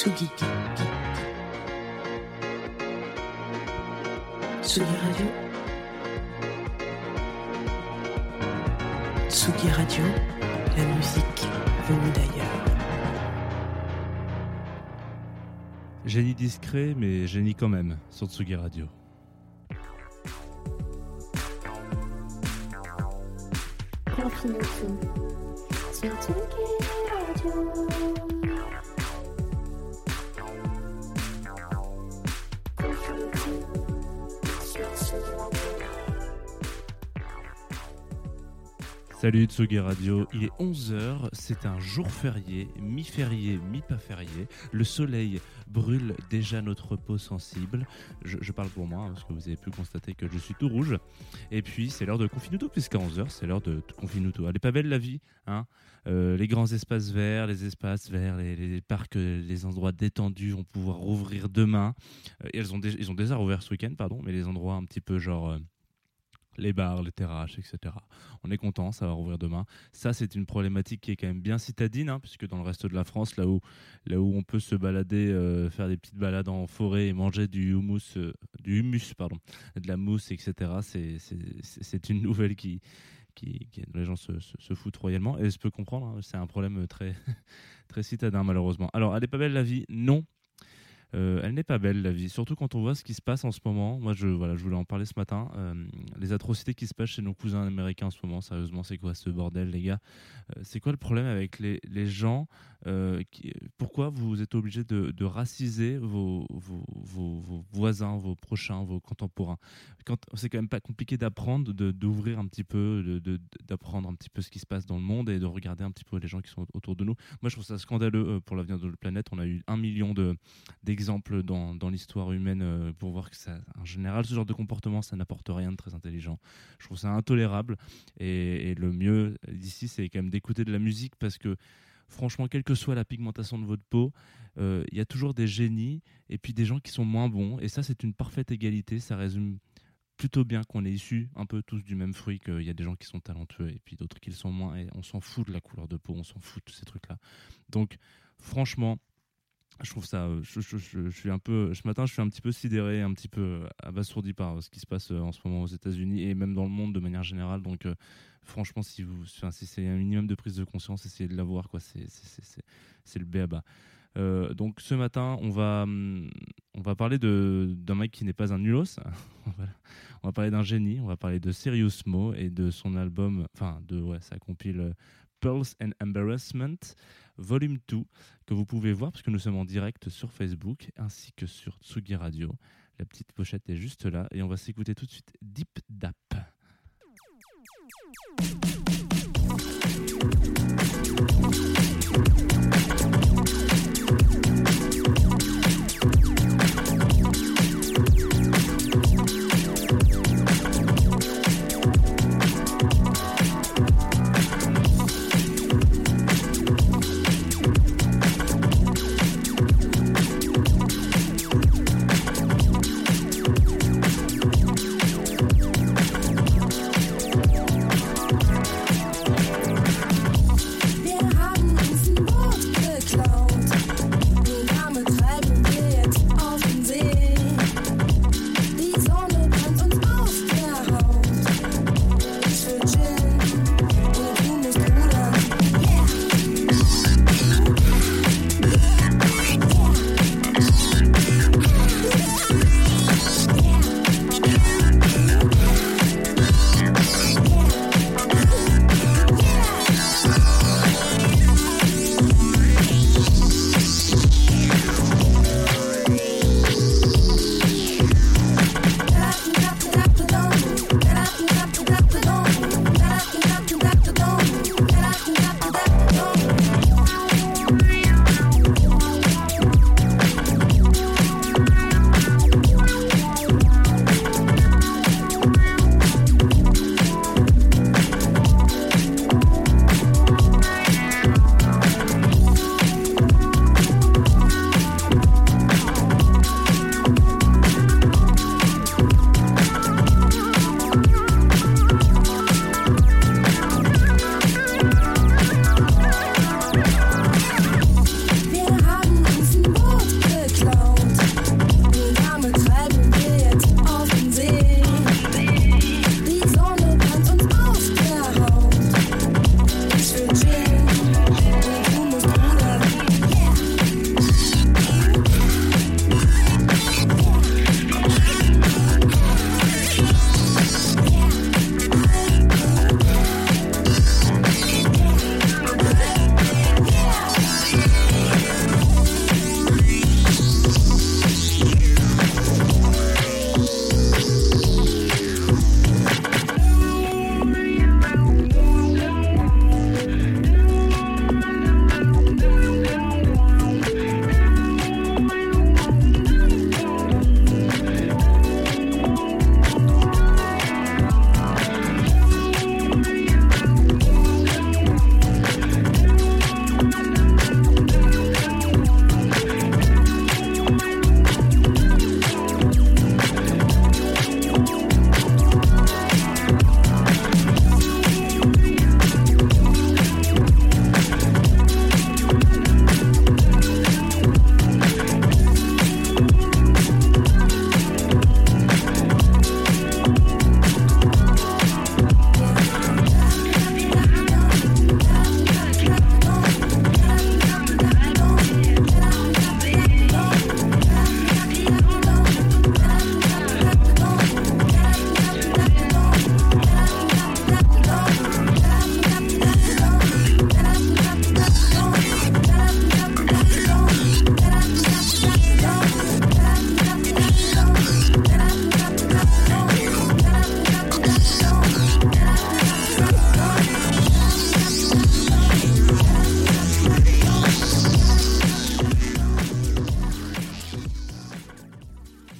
Tsugi. Tsugi Radio. Tsugi Radio, la musique venue d'ailleurs. Génie discret, mais génie quand même, sur Tsugi Radio. Salut Tsugi Radio, il est 11h, c'est un jour férié, mi-férié, mi-pas férié. Le soleil brûle déjà notre peau sensible. Je, parle pour moi, hein, parce que vous avez pu constater que je suis tout rouge. Et puis c'est l'heure de Confinuto, puisqu'à 11h c'est l'heure de Confinuto. Elle est pas belle la vie, hein Euh, les grands espaces verts, les espaces verts, les, parcs, euh, les endroits détendus vont pouvoir rouvrir demain. Euh, et elles ont déjà, ils ont déjà rouvert ce week-end, pardon, mais les endroits un petit peu genre... euh, les bars, les terrasses, etc. On est content, ça va rouvrir demain. Ça, c'est une problématique qui est quand même bien citadine, hein, puisque dans le reste de la France, là où, là où on peut se balader, euh, faire des petites balades en forêt et manger du humus, euh, du humus, pardon, de la mousse, etc. C'est, une nouvelle qui, qui, les gens se, se, se foutent royalement. Et je peux comprendre, hein, c'est un problème très, très citadin, malheureusement. Alors, elle est pas belle la vie Non. Euh, elle n'est pas belle la vie, surtout quand on voit ce qui se passe en ce moment. Moi, je, voilà, je voulais en parler ce matin. Euh, les atrocités qui se passent chez nos cousins américains en ce moment, sérieusement, c'est quoi ce bordel, les gars? Euh, C'est quoi le problème avec les, les gens Pourquoi vous êtes obligés de, de raciser vos, vos, vos- voisins, vos prochains, vos contemporains? C'est quand même pas compliqué d'apprendre, de- d'ouvrir un petit peu, de- d'apprendre un petit peu ce qui se passe dans le monde et de regarder un petit peu les gens qui sont autour de nous. Moi, je trouve ça scandaleux pour l'avenir de la planète. On a eu un million de d'exemples dans, dans l'histoire humaine euh, pour voir que ça, en général, ce genre de comportement, ça n'apporte rien de très intelligent. Je trouve ça intolérable. Et, et le mieux d'ici, c'est quand même d'écouter de la musique parce que, franchement, quelle que soit la pigmentation de votre peau, euh, il y a toujours des génies et puis des gens qui sont moins bons. Et ça, c'est une parfaite égalité. Ça résume plutôt bien qu'on est issus un peu tous du même fruit, qu'il y a des gens qui sont talentueux et puis d'autres qui le sont moins. Et on s'en fout de la couleur de peau, on s'en fout de ces trucs-là. Donc, franchement, je trouve ça. euh, Je, suis un peu. Ce matin, je suis un petit peu sidéré, un petit peu euh, abasourdi par euh, ce qui se passe en ce moment aux États-Unis et même dans le monde de manière générale. Donc, franchement, si vous, si c'est un minimum de prise de conscience, essayez de l'avoir, quoi. C'est, c'est, le béaba. Euh, donc, ce matin, on va, hum, on va parler d'un mec qui n'est pas un nulos. On va parler d'un génie. On va parler de Serious Mo et de son album, enfin, de ouais, sa compile Pearls and Embarrassment, Volume 2 que vous pouvez voir parce que nous sommes en direct sur Facebook ainsi que sur Tsugi Radio. La petite pochette est juste là et on va s'écouter tout de suite Deep Dap.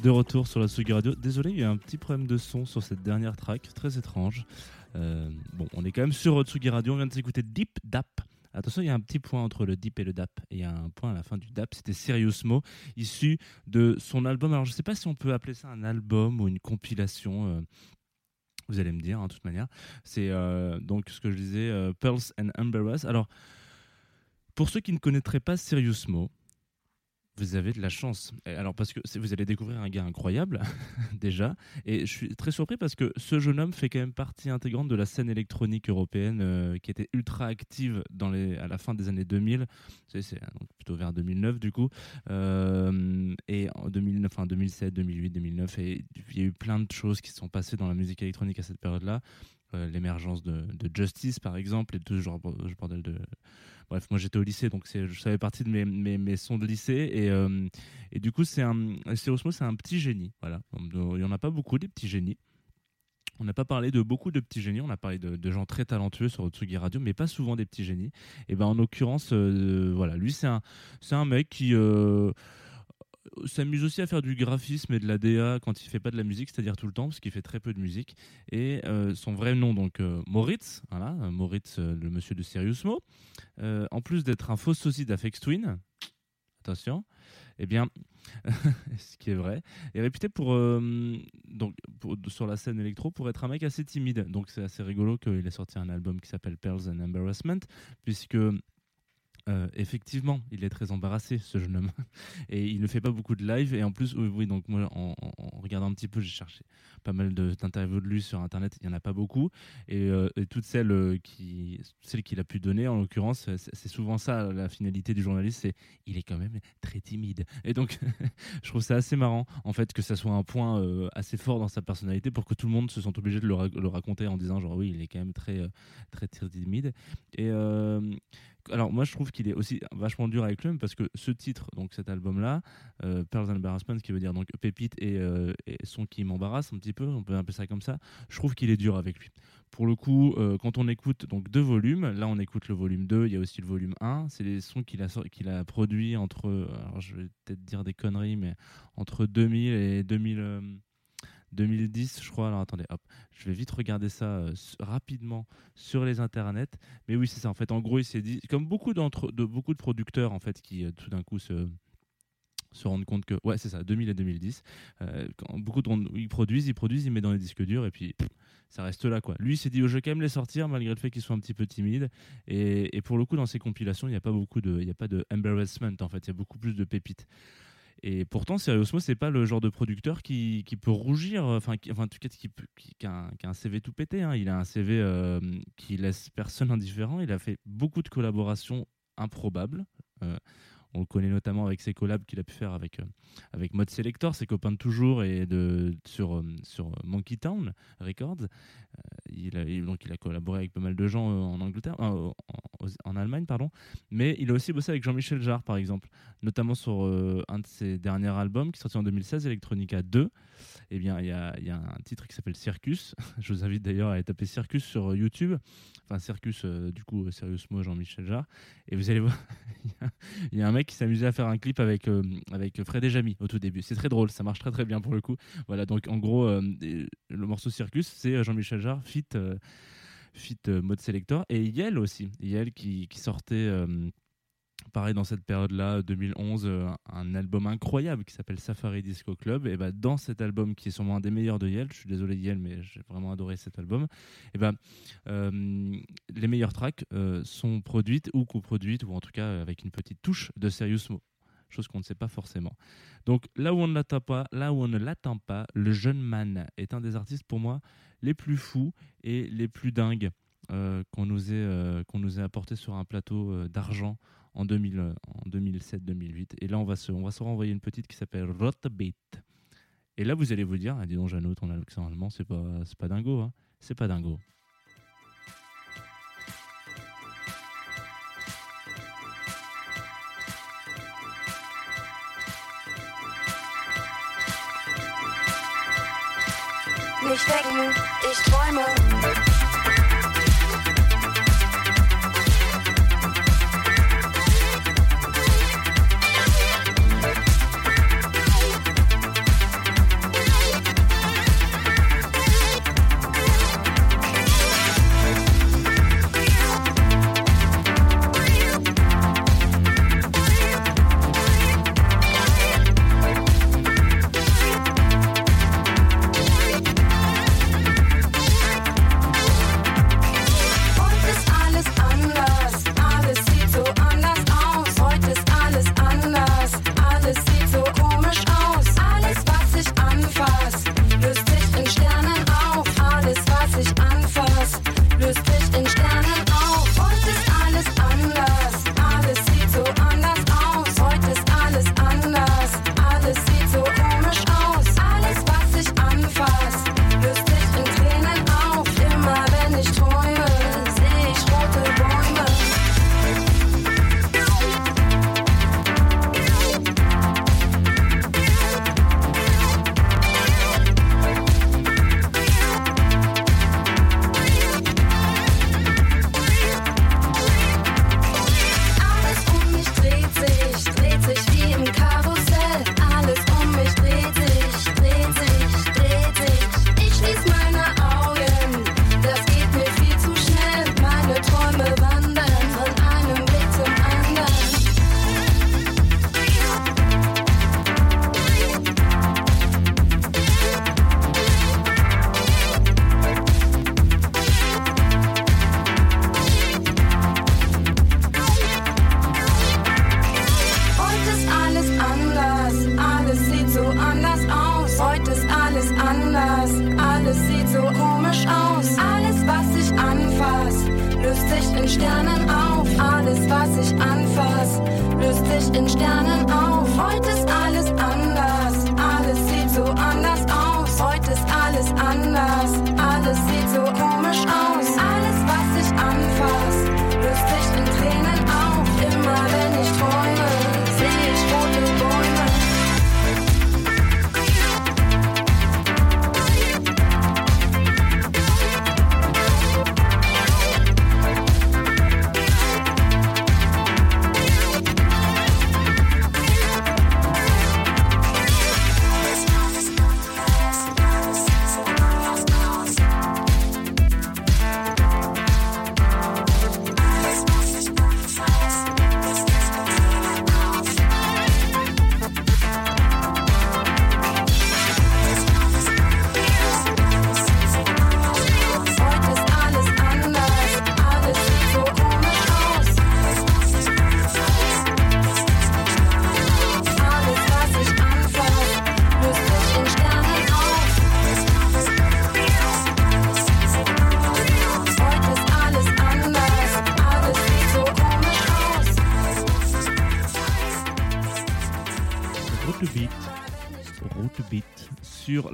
Retour sur la Sugi Radio. Désolé, il y a un petit problème de son sur cette dernière track, très étrange. Euh, bon, on est quand même sur Tsugi Radio, on vient de s'écouter Deep Dap. Attention, il y a un petit point entre le Deep et le DAP. Et il y a un point à la fin du DAP, c'était Serious Mo, issu de son album. Alors, je ne sais pas si on peut appeler ça un album ou une compilation. euh, vous allez me dire, hein, de toute manière. C'est euh, donc ce que je disais, euh, Pearls and Umbrellas. Alors, pour ceux qui ne connaîtraient pas Serious Mo, vous avez de la chance. Alors parce que vous allez découvrir un gars incroyable déjà, et je suis très surpris parce que ce jeune homme fait quand même partie intégrante de la scène électronique européenne euh, qui était ultra active dans les, à la fin des années 2000. Vous savez, c'est donc plutôt vers 2009 du coup, Euh, et en 2009, enfin 2007, 2008, 2009, et il y a eu plein de choses qui sont passées dans la musique électronique à cette période-là. Euh, L'émergence de, Justice par exemple, et tout ce genre bordel de Bref, moi j'étais au lycée, donc je savais partie de mes, mes, sons de lycée. Et, euh, et du coup, c'est un, Cyrus c'est un petit génie. Voilà. Il n'y en a pas beaucoup, des petits génies. On n'a pas parlé de beaucoup de petits génies, on a parlé de, gens très talentueux sur Tsugi Radio, mais pas souvent des petits génies. Et ben en l'occurrence, euh, voilà, lui c'est un, c'est un mec qui s'amuse aussi à faire du graphisme et de la DA quand il fait pas de la musique, c'est-à-dire tout le temps, parce qu'il fait très peu de musique. Et euh, son vrai nom, donc euh, Moritz, voilà, euh, Moritz, le monsieur de Serious Mo, en plus d'être un faux sosie d'Afex Twin, attention, eh bien, ce qui est vrai, est réputé pour, donc, sur la scène électro pour être un mec assez timide. Donc c'est assez rigolo qu'il ait sorti un album qui s'appelle Pearls and Embarrassment, puisque euh, effectivement, il est très embarrassé, ce jeune homme. Et il ne fait pas beaucoup de live. Et en plus, oui, donc moi, en, regardant un petit peu, j'ai cherché pas mal d'interviews de lui sur Internet. Il n'y en a pas beaucoup. Et, euh, toutes celles euh, qui, celles qu'il a pu donner, en l'occurrence, c'est souvent ça la finalité du journaliste, c'est il est quand même très timide. Et donc, je trouve ça assez marrant, en fait, que ça soit un point assez fort dans sa personnalité pour que tout le monde se sente obligé de le, ra- le raconter en disant genre oui, il est quand même très, très, très timide. Et alors moi je trouve qu'il est aussi vachement dur avec lui parce que ce titre, donc cet album-là, euh, Pearls and Embarrassment, qui veut dire donc pépite et, euh, et son qui m'embarrasse un petit peu, on peut appeler ça comme ça, je trouve qu'il est dur avec lui. Pour le coup, euh, quand on écoute donc deux volumes, là on écoute le volume 2, il y a aussi le volume 1, c'est les sons qu'il a, qu'il a produits entre, alors je vais peut-être dire des conneries, mais entre 2000 et 2000... euh, 2010, je crois. Alors attendez, hop, je vais vite regarder ça euh, rapidement sur les internets. Mais oui, c'est ça. En fait, en gros, il s'est dit, comme beaucoup de beaucoup de producteurs en fait, qui euh, tout d'un coup se se rendent compte que ouais c'est ça 2000 et 2010 euh, quand beaucoup de ils produisent ils produisent ils mettent dans les disques durs et puis ça reste là quoi lui s'est dit oh, je vais quand même les sortir malgré le fait qu'ils soient un petit peu timides et, et pour le coup dans ces compilations il n'y a pas beaucoup de il y a pas de embarrassment en fait il y a beaucoup plus de pépites et pourtant, Serious Mo, c'est pas le genre de producteur qui, qui peut rougir, enfin, qui, enfin, en tout cas, qui, qui, qui a un CV tout pété. hein. Il a un CV euh, qui laisse personne indifférent. Il a fait beaucoup de collaborations improbables. Euh, on le connaît notamment avec ses collabs qu'il a pu faire avec, euh, avec Mode Selector, ses copains de toujours, et de, sur, euh, sur Monkey Town Records. Euh, il, a, donc, il a collaboré avec pas mal de gens euh, en Angleterre, euh, en, Allemagne, pardon. Mais il a aussi bossé avec Jean-Michel Jarre, par exemple notamment sur euh, un de ses derniers albums qui est sorti en 2016, Electronica 2. Eh bien, il y a, y a un titre qui s'appelle Circus. Je vous invite d'ailleurs à aller taper Circus sur euh, YouTube. Enfin, Circus, euh, du coup, euh, Mo, Jean-Michel Jarre. Et vous allez voir, il y y, a un mec qui s'amusait à faire un clip avec, euh, Fred et Jamy au tout début. C'est très drôle, ça marche très très bien pour le coup. Voilà, donc en gros, euh, le morceau Circus, c'est euh, Jean-Michel Jarre, fit, fit Mode Selector. Et Yel aussi. Yel qui sortait. Pareil dans cette période-là, 2011, euh, un album incroyable qui s'appelle Safari Disco Club. Et ben dans cet album qui est sûrement un des meilleurs de Yel, je suis désolé Yel, mais j'ai vraiment adoré cet album. Et ben euh, les meilleures tracks euh, sont produites ou coproduites ou en tout cas avec une petite touche de Serious Mo. Chose qu'on ne sait pas forcément. Donc là où on ne l'attend pas, là où on ne l'attend pas, le jeune man est un des artistes pour moi les plus fous et les plus dingues qu'on nous ait qu'on nous ait apporté sur un plateau d'argent en, 2000, euh, 2007-2008. Et là, on va, se, on va se renvoyer une petite qui s'appelle Rotbeat. Et là, vous allez vous dire, ah, dis donc, Jeannot, ton accent allemand, c'est pas, pas dingo. Hein. C'est pas dingo. Sternen auf. Alles, was ich anfass, löst sich in Sternen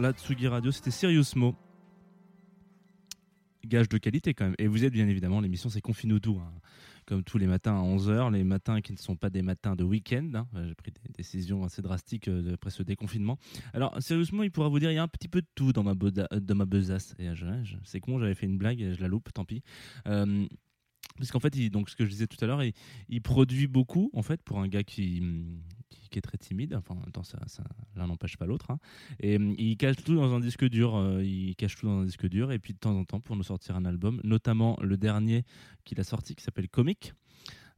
la Tsugi Radio. C'était Serious Mo. Gage de qualité quand même. Et vous êtes bien évidemment, l'émission c'est Confinou-Doux. hein. Comme tous les matins à 11h, les matins qui ne sont pas des matins de week-end. hein. J'ai pris des décisions assez drastiques euh, après ce déconfinement. Alors, sérieusement, il pourra vous dire il y a un petit peu de tout dans ma, euh, dans ma besace. Et, euh, c'est con, j'avais fait une blague et je la loupe, tant pis. Euh, parce qu'en fait, donc, ce que je disais tout à l'heure, il, il produit beaucoup, en fait, pour un gars qui, qui, est très timide. Enfin, en ça, ça- l'un n'empêche pas l'autre. hein. Et hum, il cache tout dans un disque dur. euh, il cache tout dans un disque dur. Et puis, de temps en temps, pour nous sortir un album, notamment le dernier qu'il a sorti, qui s'appelle Comic.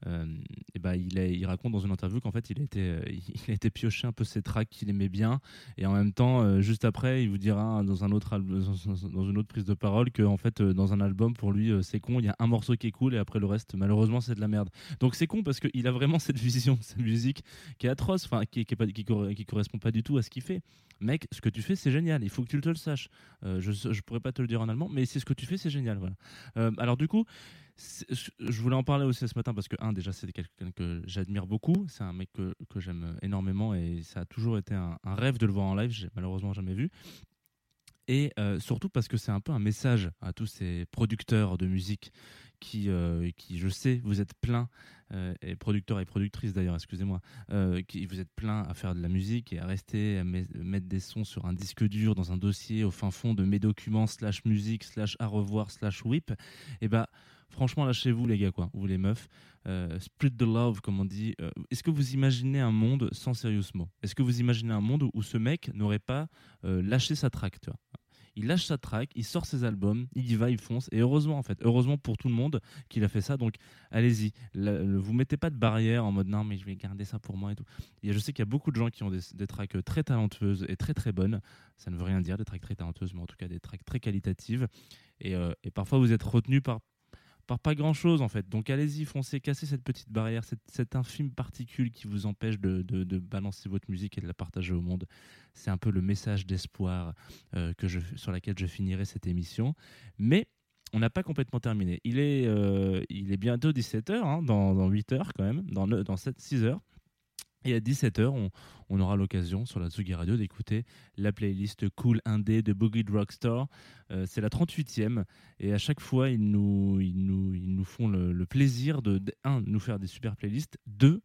Euh, et ben il, raconte dans une interview qu'en fait il a été euh, il a pioché un peu ses tracks qu'il aimait bien. Et en même temps euh, juste après il vous dira dans un autre dans une autre prise de parole que en fait dans un album pour lui c'est con il y a un morceau qui est cool et après le reste malheureusement c'est de la merde. Donc c'est con parce qu'il a vraiment cette vision de sa musique qui est atroce enfin qui, qui, correspond pas du tout à ce qu'il fait. Mec ce que tu fais c'est génial. Il faut que tu le saches. Euh, je je pourrais pas te le dire en allemand mais c'est ce que tu fais c'est génial voilà. Alors du coup je voulais en parler aussi ce matin parce que, un, déjà, c'est quelqu'un que j'admire beaucoup. C'est un mec que, que j'aime énormément et ça a toujours été un, rêve de le voir en live. J'ai malheureusement jamais vu. Et euh, surtout parce que c'est un peu un message à tous ces producteurs de musique qui, euh, qui je sais, vous êtes plein, euh, et producteurs et productrices d'ailleurs, excusez-moi, qui vous êtes plein à faire de la musique et à rester, à me- mettre des sons sur un disque dur, dans un dossier au fin fond de mes documents, slash musique, slash à revoir, slash whip. Et bah, franchement, lâchez-vous les gars, quoi, ou les meufs. Euh, split the love, comme on dit. Euh, Est-ce que vous imaginez un monde sans Serious Mo Est-ce que vous imaginez un monde où ce mec n'aurait pas euh, lâché sa track, il lâche sa track, il sort ses albums, il y va, il fonce. Et heureusement, en fait, heureusement pour tout le monde qu'il a fait ça. Donc, allez-y. Vous mettez pas de barrière en mode non, mais je vais garder ça pour moi et tout. Et je sais qu'il y a beaucoup de gens qui ont des, tracks euh, très talentueuses et très très bonnes. Ça ne veut rien dire, des tracks très talentueuses, mais en tout cas des tracks très qualitatives. Et, et parfois, vous êtes retenu par par pas grand chose en fait. Donc allez-y, foncez, cassez cette petite barrière, cette, infime particule qui vous empêche de, balancer votre musique et de la partager au monde. C'est un peu le message d'espoir euh, sur laquelle je finirai cette émission. Mais on n'a pas complètement terminé. Il est, euh, bientôt 17h, dans, dans 8h quand même, dans, dans 7, 6 heures. Et à 17h, on, on aura l'occasion sur la Tsugi Radio d'écouter la playlist Cool Indé de Boogie Drugstore. Euh, c'est la 38e et à chaque fois, ils nous, font le, plaisir de, de, un, nous faire des super playlists, deux,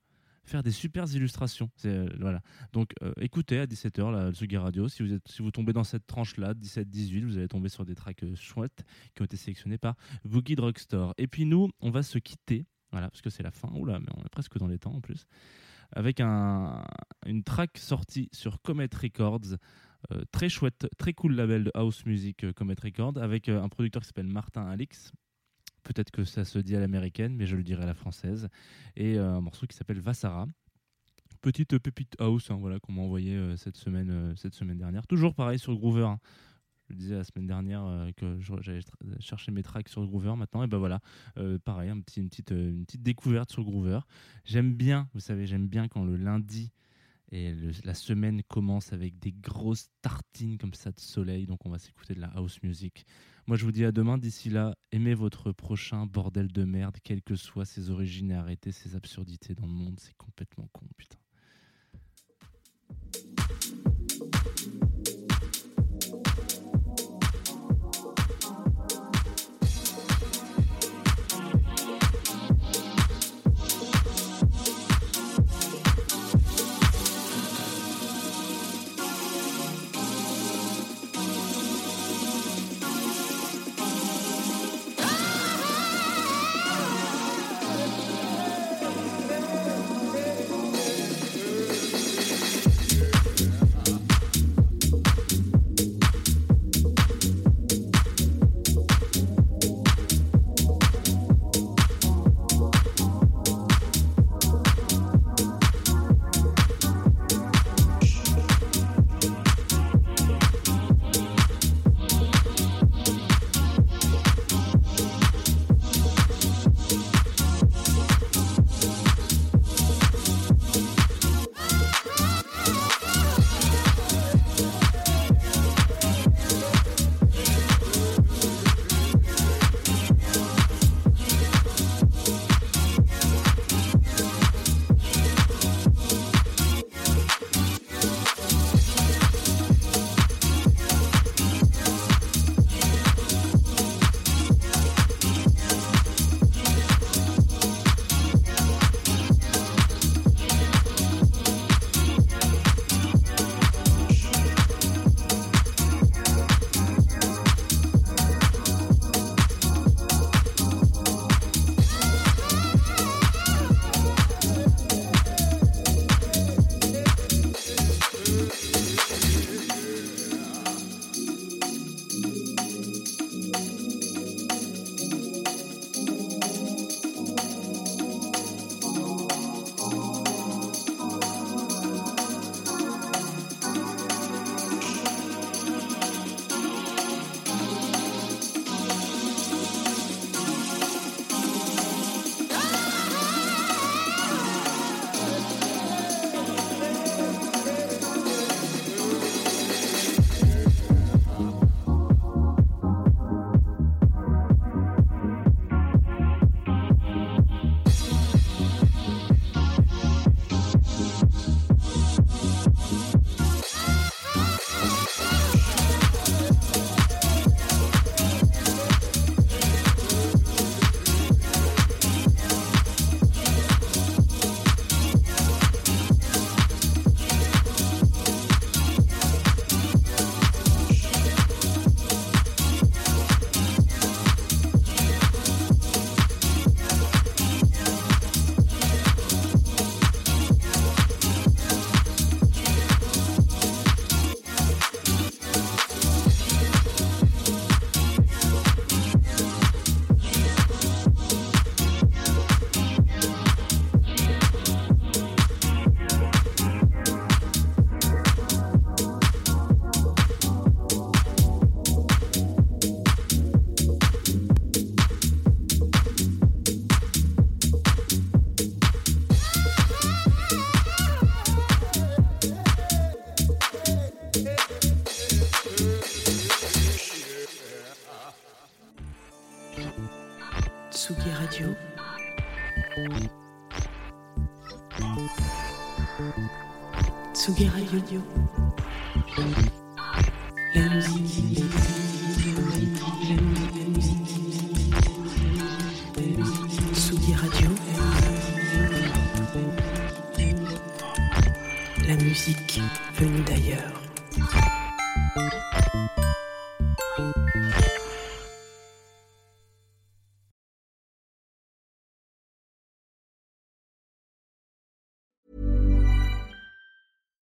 faire des super illustrations. Euh, voilà. Donc euh, écoutez à 17h la Tsugi Radio. Si vous, êtes, tombez dans cette tranche-là, 17-18, vous allez tomber sur des tracks euh, chouettes qui ont été sélectionnés par Boogie Drugstore. Et puis nous, on va se quitter. Voilà, parce que c'est la fin. Oula, mais on est presque dans les temps en plus avec un, une track sortie sur Comet Records. euh, très chouette, très cool label de house music euh, Comet Records, avec euh, un producteur qui s'appelle Martin Alix. Peut-être que ça se dit à l'américaine, mais je le dirai à la française. Et un morceau qui s'appelle Vassara. Petite pépite house hein, voilà, qu'on m'a envoyé cette, semaine, cette semaine dernière. Toujours pareil sur Groover. hein. Le disais la semaine dernière euh, que j'allais chercher mes tracks sur Groover maintenant. Et ben voilà, euh, pareil, un petit, une, petite, euh, une petite découverte sur Groover. J'aime bien, vous savez, j'aime bien quand le lundi Et la semaine commence avec des grosses tartines comme ça de soleil. Donc on va s'écouter de la house music. Moi je vous dis à demain. D'ici là, aimez votre prochain bordel de merde, quelles que soient ses origines et arrêtez ces absurdités dans le monde. C'est complètement con, putain. Radio. La musique. Radio. La musique venue d'ailleurs.